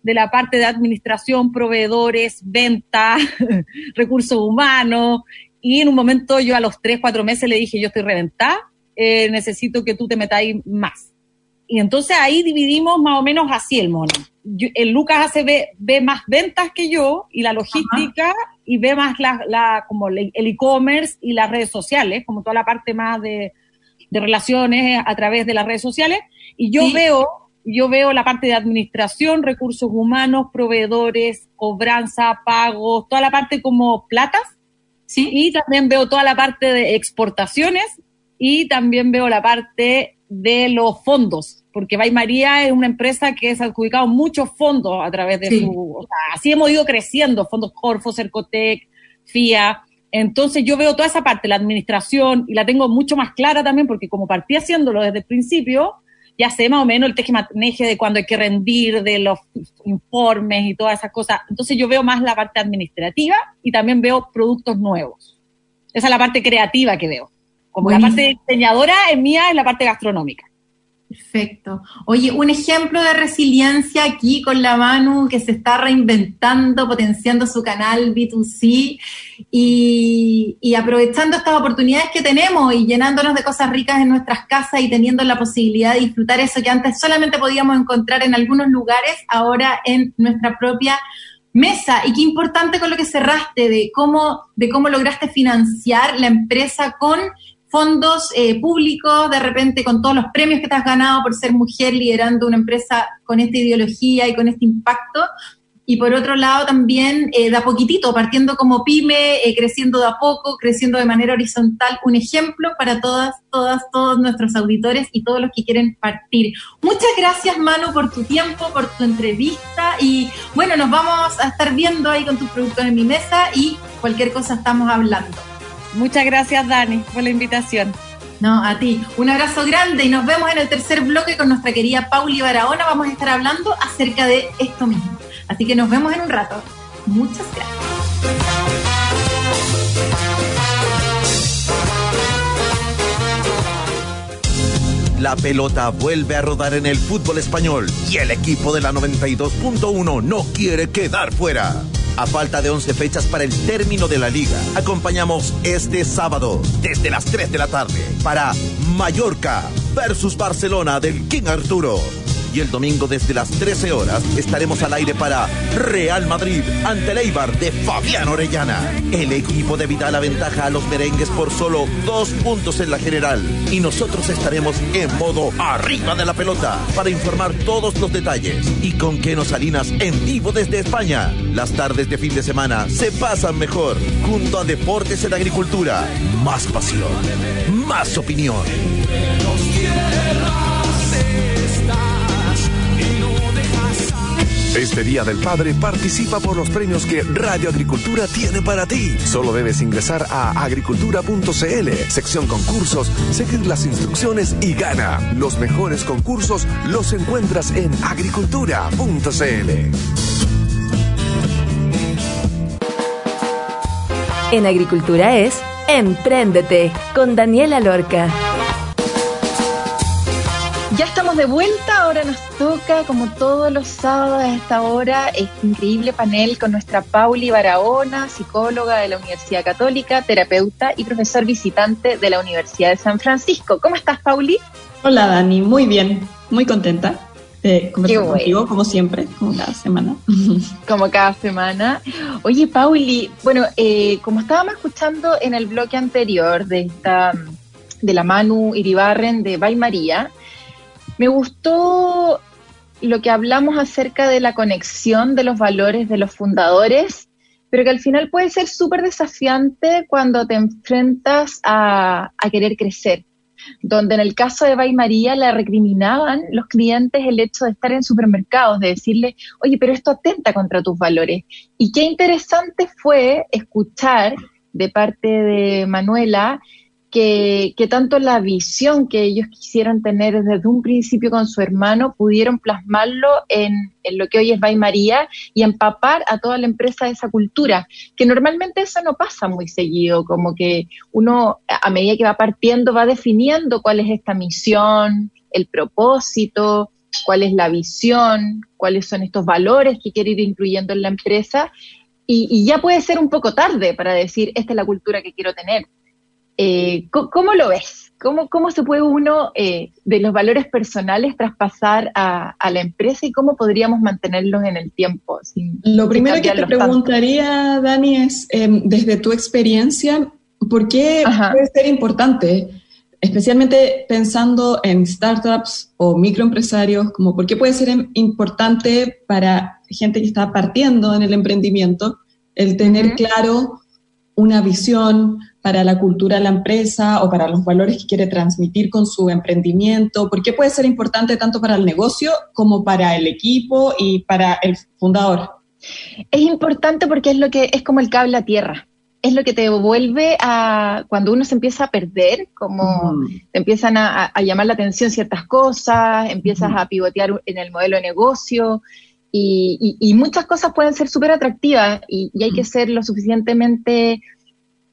de la parte de administración, proveedores, venta, recursos humanos, y en un momento yo a los tres, cuatro meses le dije, yo estoy reventada, eh, necesito que tú te metáis más. Y entonces ahí dividimos más o menos así el mono. el Lucas hace ve, más ventas que yo y la logística y ve más la, como el e-commerce y las redes sociales, como toda la parte más de, relaciones a través de las redes sociales. Y yo veo, yo veo la parte de administración, recursos humanos, proveedores, cobranza, pagos, toda la parte como platas. Sí. Y también veo toda la parte de exportaciones y también veo la parte de los fondos, porque Bay María es una empresa que ha adjudicado muchos fondos a través de su, o sea, así hemos ido creciendo, fondos Corfo, Cercotec, FIA. Entonces yo veo toda esa parte, la administración, y la tengo mucho más clara también, porque como partí haciéndolo desde el principio, ya sé más o menos el teje de cuando hay que rendir, de los informes y todas esas cosas. Entonces yo veo más la parte administrativa y también veo productos nuevos. Esa es la parte creativa que veo. Como la parte diseñadora es mía, es la parte gastronómica. Perfecto. Oye, un ejemplo de resiliencia aquí con la Manu que se está reinventando, potenciando su canal B2C y, y, aprovechando estas oportunidades que tenemos y llenándonos de cosas ricas en nuestras casas y teniendo la posibilidad de disfrutar eso que antes solamente podíamos encontrar en algunos lugares, ahora en nuestra propia mesa. Y qué importante con lo que cerraste de cómo, de cómo lograste financiar la empresa con fondos eh, públicos, de repente con todos los premios que te has ganado por ser mujer liderando una empresa con esta ideología y con este impacto. Y por otro lado también eh, de a poquitito, partiendo como pyme, eh, creciendo de a poco, creciendo de manera horizontal, un ejemplo para todas, todas, todos nuestros auditores y todos los que quieren partir. Muchas gracias Manu por tu tiempo, por tu entrevista y bueno, nos vamos a estar viendo ahí con tus productos en mi mesa y cualquier cosa estamos hablando. Muchas gracias, Dani, por la invitación. No, a ti. Un abrazo grande y nos vemos en el tercer bloque con nuestra querida Pauli Barahona. Vamos a estar hablando acerca de esto mismo. Así que nos vemos en un rato. Muchas gracias. La pelota vuelve a rodar en el fútbol español y el equipo de la 92.1 no quiere quedar fuera. A falta de 11 fechas para el término de la liga, acompañamos este sábado desde las 3 de la tarde para Mallorca versus Barcelona del King Arturo y el domingo desde las 13 horas estaremos al aire para Real Madrid ante el Eibar de Fabián Orellana. El equipo de Vital aventaja a los merengues por solo dos puntos en la general y nosotros estaremos en modo arriba de la pelota para informar todos los detalles y con Keno Salinas en vivo desde España. Las tardes de fin de semana se pasan mejor junto a Deportes en Agricultura. Más pasión, más opinión. Este Día del Padre participa por los premios que Radio Agricultura tiene para ti. Solo debes ingresar a agricultura.cl, sección concursos, seguir las instrucciones y gana. Los mejores concursos los encuentras en agricultura.cl. En Agricultura es Empréndete con Daniela Lorca. Estamos de vuelta, ahora nos toca, como todos los sábados a esta hora, este increíble panel con nuestra Pauli Barahona, psicóloga de la Universidad Católica, terapeuta y profesor visitante de la Universidad de San Francisco. ¿Cómo estás, Pauli? Hola, Dani, muy bien, muy contenta de conversar contigo, como siempre, como cada semana. Como cada semana. Oye, Pauli, bueno, eh, como estábamos escuchando en el bloque anterior de esta de la Manu Iribarren de Bay María, me gustó lo que hablamos acerca de la conexión de los valores de los fundadores, pero que al final puede ser súper desafiante cuando te enfrentas a, querer crecer. Donde en el caso de Bay María la recriminaban los clientes el hecho de estar en supermercados, de decirle, oye, pero esto atenta contra tus valores. Y qué interesante fue escuchar de parte de Manuela que, tanto la visión que ellos quisieron tener desde un principio con su hermano pudieron plasmarlo en, lo que hoy es Bay María y empapar a toda la empresa de esa cultura, que normalmente eso no pasa muy seguido, como que uno a medida que va partiendo va definiendo cuál es esta misión, el propósito, cuál es la visión, cuáles son estos valores que quiere ir incluyendo en la empresa. Y, y ya puede ser un poco tarde para decir, esta es la cultura que quiero tener eh, ¿Cómo lo ves? ¿Cómo, cómo se puede uno eh, de los valores personales traspasar a, la empresa y cómo podríamos mantenerlos en el tiempo? lo primero que te preguntaría, Dani, es em, desde tu experiencia, ¿por qué puede ser importante? Especialmente pensando en startups o microempresarios, como por qué puede ser importante para gente que está partiendo en el emprendimiento el tener claro una visión, para la cultura de la empresa o para los valores que quiere transmitir con su emprendimiento? ¿Por qué puede ser importante tanto para el negocio como para el equipo y para el fundador? Es importante porque es lo que es como el cable a tierra. Es lo que te devuelve a cuando uno se empieza a perder, como te empiezan a, llamar la atención ciertas cosas, empiezas a pivotear en el modelo de negocio, y, muchas cosas pueden ser súper atractivas y, hay que ser lo suficientemente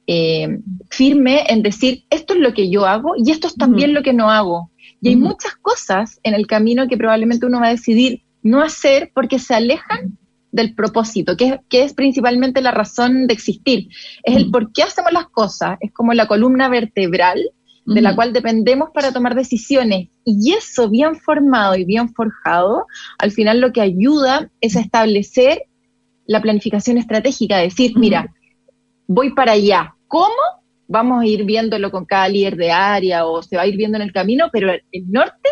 eh, firme en decir, esto es lo que yo hago y esto es también lo que no hago. Y hay muchas cosas en el camino que probablemente uno va a decidir no hacer porque se alejan del propósito, que es, principalmente la razón de existir. Es el por qué hacemos las cosas, es como la columna vertebral de la cual dependemos para tomar decisiones. Y eso bien formado y bien forjado, al final lo que ayuda es a establecer la planificación estratégica, decir, mira, voy para allá. ¿Cómo? Vamos a ir viéndolo con cada líder de área o se va a ir viendo en el camino, pero el norte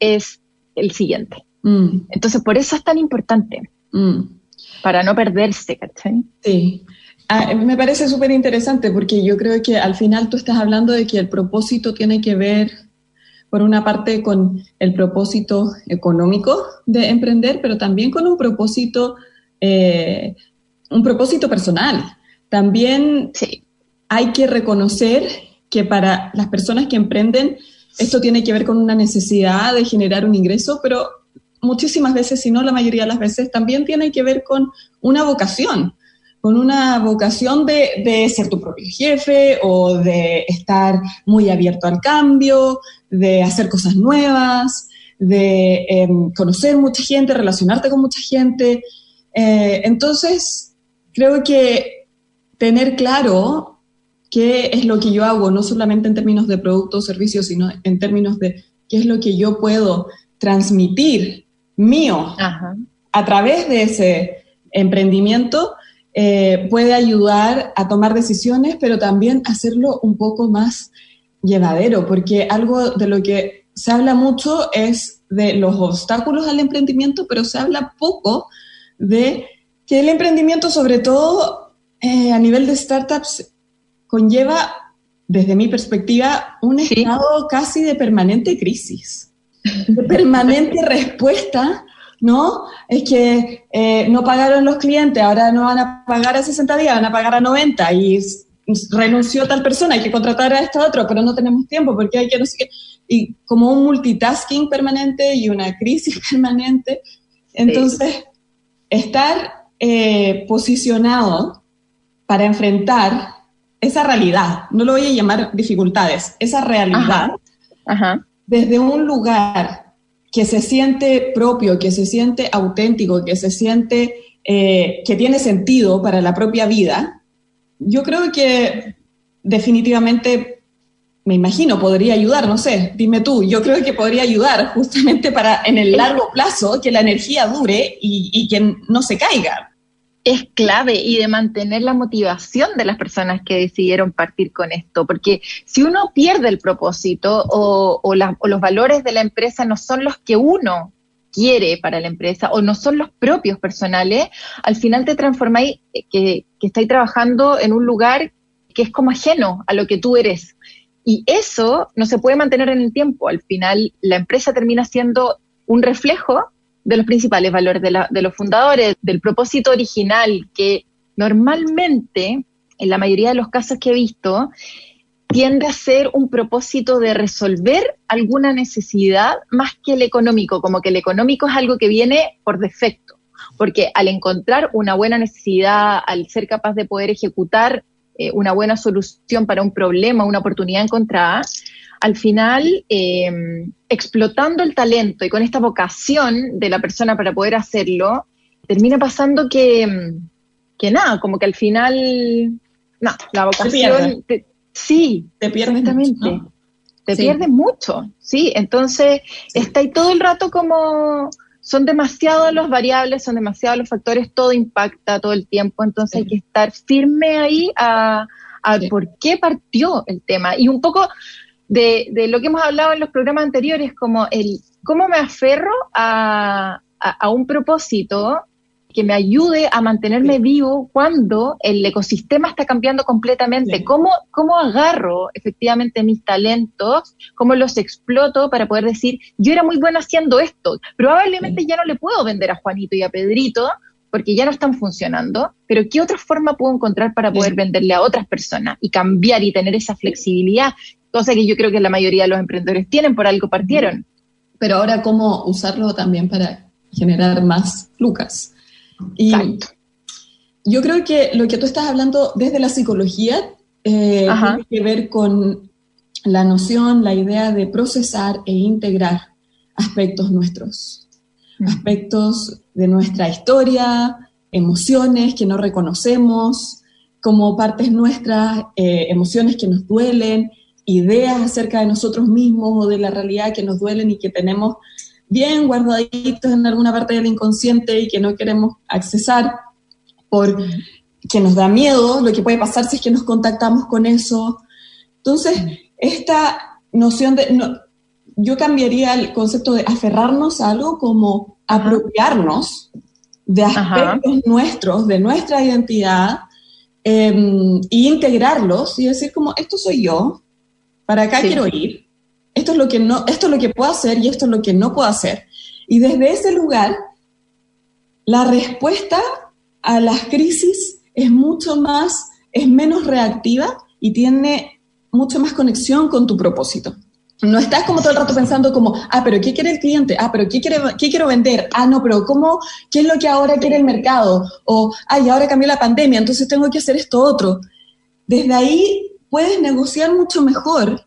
es el siguiente. Mm. Entonces, por eso es tan importante, mm. para no perderse, ¿cachai? Sí. Ah, me parece súper interesante porque yo creo que al final tú estás hablando de que el propósito tiene que ver, por una parte, con el propósito económico de emprender, pero también con un propósito, eh, un propósito personal. También hay que reconocer que para las personas que emprenden, esto tiene que ver con una necesidad de generar un ingreso, pero muchísimas veces, si no la mayoría de las veces, también tiene que ver con una vocación, con una vocación de, ser tu propio jefe o de estar muy abierto al cambio, de hacer cosas nuevas, de em, conocer mucha gente, relacionarte con mucha gente. Eh, entonces, creo que tener claro qué es lo que yo hago, no solamente en términos de producto o servicio, sino en términos de qué es lo que yo puedo transmitir mío a través de ese emprendimiento, eh, puede ayudar a tomar decisiones, pero también hacerlo un poco más llevadero, porque algo de lo que se habla mucho es de los obstáculos al emprendimiento, pero se habla poco de que el emprendimiento, sobre todo eh, a nivel de startups, conlleva, desde mi perspectiva, un estado casi de permanente crisis, de permanente respuesta ¿no? Es que eh, no pagaron los clientes, ahora no van a pagar a 60 días, van a pagar a 90 y renunció tal persona, hay que contratar a esta otra, pero no tenemos tiempo porque hay que no sé qué. Y como un multitasking permanente y una crisis permanente. Entonces, estar eh, posicionado para enfrentar esa realidad, no lo voy a llamar dificultades, esa realidad, desde un lugar que se siente propio, que se siente auténtico, que se siente eh, que tiene sentido para la propia vida, yo creo que definitivamente, me imagino, podría ayudar, no sé, dime tú, yo creo que podría ayudar justamente para en el largo plazo que la energía dure y, y que no se caiga es clave y de mantener la motivación de las personas que decidieron partir con esto, porque si uno pierde el propósito o, los valores de la empresa no son los que uno quiere para la empresa o no son los propios personales, al final te transformáis eh, que, que estáis trabajando en un lugar que es como ajeno a lo que tú eres. Y eso no se puede mantener en el tiempo. Al final la empresa termina siendo un reflejo de los principales valores de, los fundadores, del propósito original, que normalmente, en la mayoría de los casos que he visto, tiende a ser un propósito de resolver alguna necesidad más que el económico, como que el económico es algo que viene por defecto, porque al encontrar una buena necesidad, al ser capaz de poder ejecutar eh, una buena solución para un problema, una oportunidad encontrada, al final, eh, explotando el talento y con esta vocación de la persona para poder hacerlo, termina pasando que, que nada, como que al final, no, la vocación, sí, te pierdes mucho, te pierdes mucho, sí, entonces está ahí todo el rato como son demasiados los variables, son demasiados los factores, todo impacta todo el tiempo, entonces hay que estar firme ahí a, a por qué partió el tema. Y un poco de, de, lo que hemos hablado en los programas anteriores, como el cómo me aferro a, a, un propósito que me ayude a mantenerme vivo cuando el ecosistema está cambiando completamente. ¿Cómo, ¿Cómo agarro efectivamente mis talentos? ¿Cómo los exploto para poder decir, yo era muy buena haciendo esto? Probablemente ya no le puedo vender a Juanito y a Pedrito porque ya no están funcionando, pero ¿qué otra forma puedo encontrar para poder venderle a otras personas y cambiar y tener esa flexibilidad cosa que yo creo que la mayoría de los emprendedores tienen, por algo partieron. Pero ahora, ¿cómo usarlo también para generar más lucas? Y yo creo que lo que tú estás hablando desde la psicología eh, tiene que ver con la noción, la idea de procesar e integrar aspectos nuestros, aspectos de nuestra historia, emociones que no reconocemos como partes nuestras, eh, emociones que nos duelen, ideas acerca de nosotros mismos o de la realidad que nos duelen y que tenemos bien guardaditos en alguna parte del inconsciente y que no queremos accesar por que nos da miedo lo que puede pasar si es que nos contactamos con eso. Entonces, esta noción de, yo cambiaría el concepto de aferrarnos a algo como apropiarnos de aspectos nuestros, de nuestra identidad, e integrarlos y decir como, esto soy yo, para acá quiero ir, esto es, lo que no, esto es lo que puedo hacer y esto es lo que no puedo hacer. Y desde ese lugar, la respuesta a las crisis es mucho más, es menos reactiva y tiene mucho más conexión con tu propósito. No estás como todo el rato pensando como, ah, pero ¿qué quiere el cliente? Ah, pero ¿qué, quiere, qué quiero vender? Ah, no, pero ¿cómo, qué es lo que ahora quiere el mercado? O, ay, ahora cambió la pandemia, entonces tengo que hacer esto otro. Desde ahí puedes negociar mucho mejor.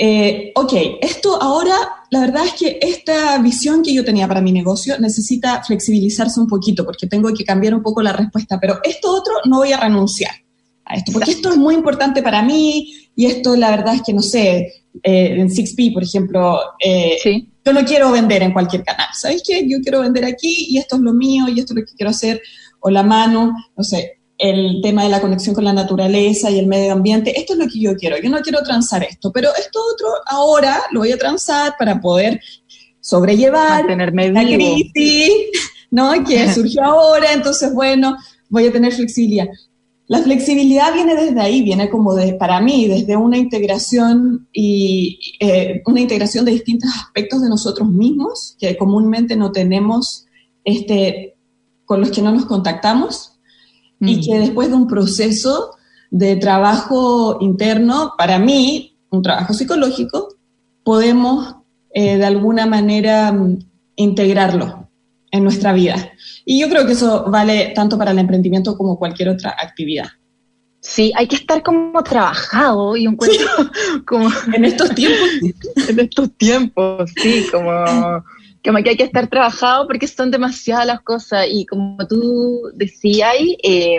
Eh, ok, esto ahora la verdad es que esta visión que yo tenía para mi negocio necesita flexibilizarse un poquito porque tengo que cambiar un poco la respuesta, pero esto otro no voy a renunciar a esto, porque esto es muy importante para mí y esto la verdad es que no sé, eh, en 6P, por ejemplo, eh, yo no quiero vender en cualquier canal, ¿sabéis qué? Yo quiero vender aquí y esto es lo mío y esto es lo que quiero hacer, o la mano, no sé, el tema de la conexión con la naturaleza y el medio ambiente, esto es lo que yo quiero, yo no quiero transar esto, pero esto otro ahora lo voy a transar para poder sobrellevar la crisis, ¿no? Que surgió ahora, entonces, bueno, voy a tener flexibilidad. La flexibilidad viene desde ahí, viene como de, para mí, desde una integración y eh, una integración de distintos aspectos de nosotros mismos que comúnmente no tenemos, este, con los que no nos contactamos y mm. que después de un proceso de trabajo interno, para mí, un trabajo psicológico, podemos eh, de alguna manera mm, integrarlo en nuestra vida. Y yo creo que eso vale tanto para el emprendimiento como cualquier otra actividad. Sí, hay que estar como trabajado y un cuento como... en estos tiempos. en estos tiempos, sí, como, como que hay que estar trabajado porque son demasiadas las cosas y como tú decías, eh,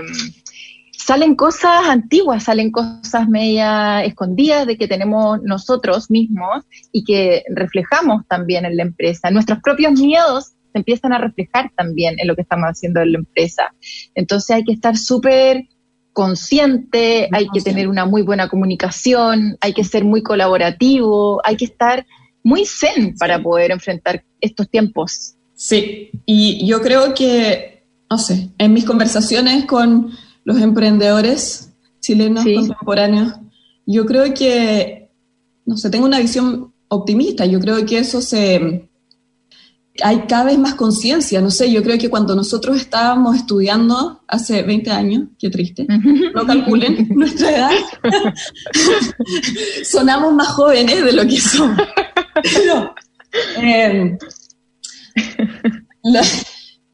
salen cosas antiguas, salen cosas media escondidas de que tenemos nosotros mismos y que reflejamos también en la empresa. Nuestros propios miedos se empiezan a reflejar también en lo que estamos haciendo en la empresa. Entonces hay que estar súper consciente, hay que tener una muy buena comunicación, hay que ser muy colaborativo, hay que estar muy zen para poder enfrentar estos tiempos. Sí, y yo creo que, no sé, en mis conversaciones con los emprendedores chilenos contemporáneos, yo creo que, no sé, tengo una visión optimista, yo creo que eso se, hay cada vez más conciencia, no sé, yo creo que cuando nosotros estábamos estudiando hace 20 años, qué triste, no calculen nuestra edad, sonamos más jóvenes de lo que somos. Em,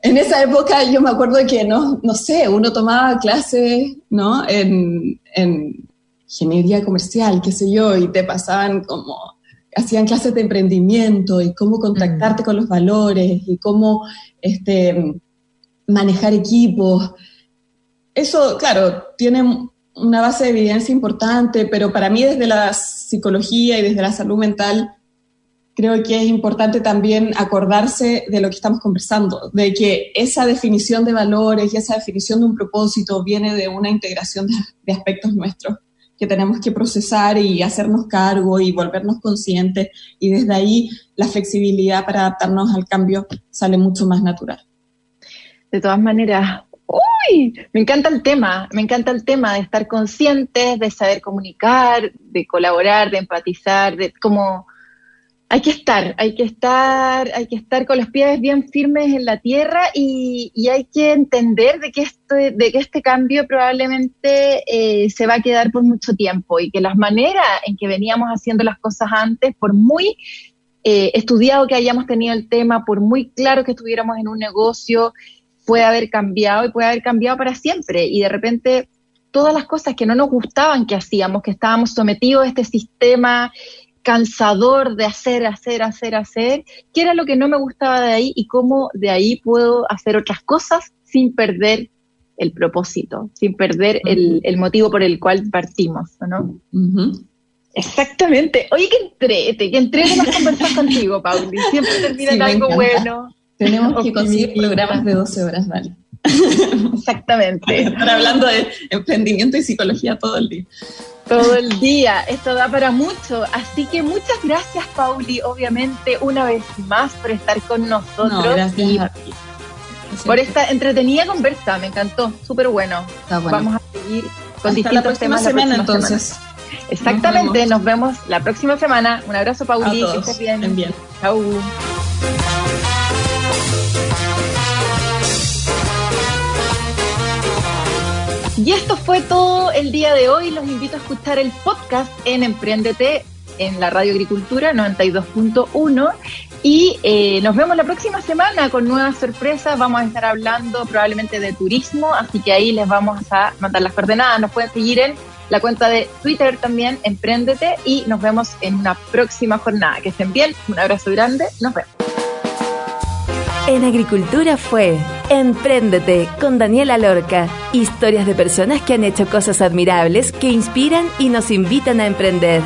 en esa época yo me acuerdo que, no, no sé, uno tomaba clases, ¿no? En, en ingeniería comercial, qué sé yo, y te pasaban como hacían clases de emprendimiento y cómo contactarte mm. con los valores y cómo este, manejar equipos. Eso, claro, tiene una base de evidencia importante, pero para mí desde la psicología y desde la salud mental, creo que es importante también acordarse de lo que estamos conversando, de que esa definición de valores y esa definición de un propósito viene de una integración de aspectos nuestros que tenemos que procesar y hacernos cargo y volvernos conscientes y desde ahí la flexibilidad para adaptarnos al cambio sale mucho más natural. De todas maneras, uy, me encanta el tema, me encanta el tema de estar conscientes, de saber comunicar, de colaborar, de empatizar, de cómo hay que estar, hay que estar, hay que estar con los pies bien firmes en la tierra y, hay que entender de que, este, de que este cambio probablemente eh, se va a quedar por mucho tiempo y que las maneras en que veníamos haciendo las cosas antes, por muy eh, estudiado que hayamos tenido el tema, por muy claro que estuviéramos en un negocio, puede haber cambiado y puede haber cambiado para siempre. Y de repente todas las cosas que no nos gustaban que hacíamos, que estábamos sometidos a este sistema cansador de hacer, hacer, hacer, hacer, qué era lo que no me gustaba de ahí y cómo de ahí puedo hacer otras cosas sin perder el propósito, sin perder el, motivo por el cual partimos, ¿no? Exactamente. Oye, que entrete, que entrete más conversar contigo, Pauli. Siempre termina en algo bueno. Tenemos que conseguir programas de 12 horas, ¿vale? Exactamente. Estar hablando de emprendimiento y psicología todo el día todo el día. Esto da para mucho. Así que muchas gracias, Pauli, obviamente, una vez más por estar con nosotros. y Por esta entretenida conversa, me encantó, súper bueno. Vamos a seguir con distintos temas. Semana, entonces. Exactamente, nos vemos. la próxima semana. Un abrazo, Pauli, que estés bien. bien. Chau. Y esto fue todo el día de hoy. Los invito a escuchar el podcast en Emprendete en la Radio Agricultura 92.1 y eh, nos vemos la próxima semana con nuevas sorpresas. Vamos a estar hablando probablemente de turismo, así que ahí les vamos a mandar las coordenadas. Nos pueden seguir en la cuenta de Twitter también, Emprendete, y nos vemos en una próxima jornada. Que estén bien, un abrazo grande, nos vemos. En Agricultura fue Empréndete con Daniela Lorca. Historias de personas que han hecho cosas admirables que inspiran y nos invitan a emprender.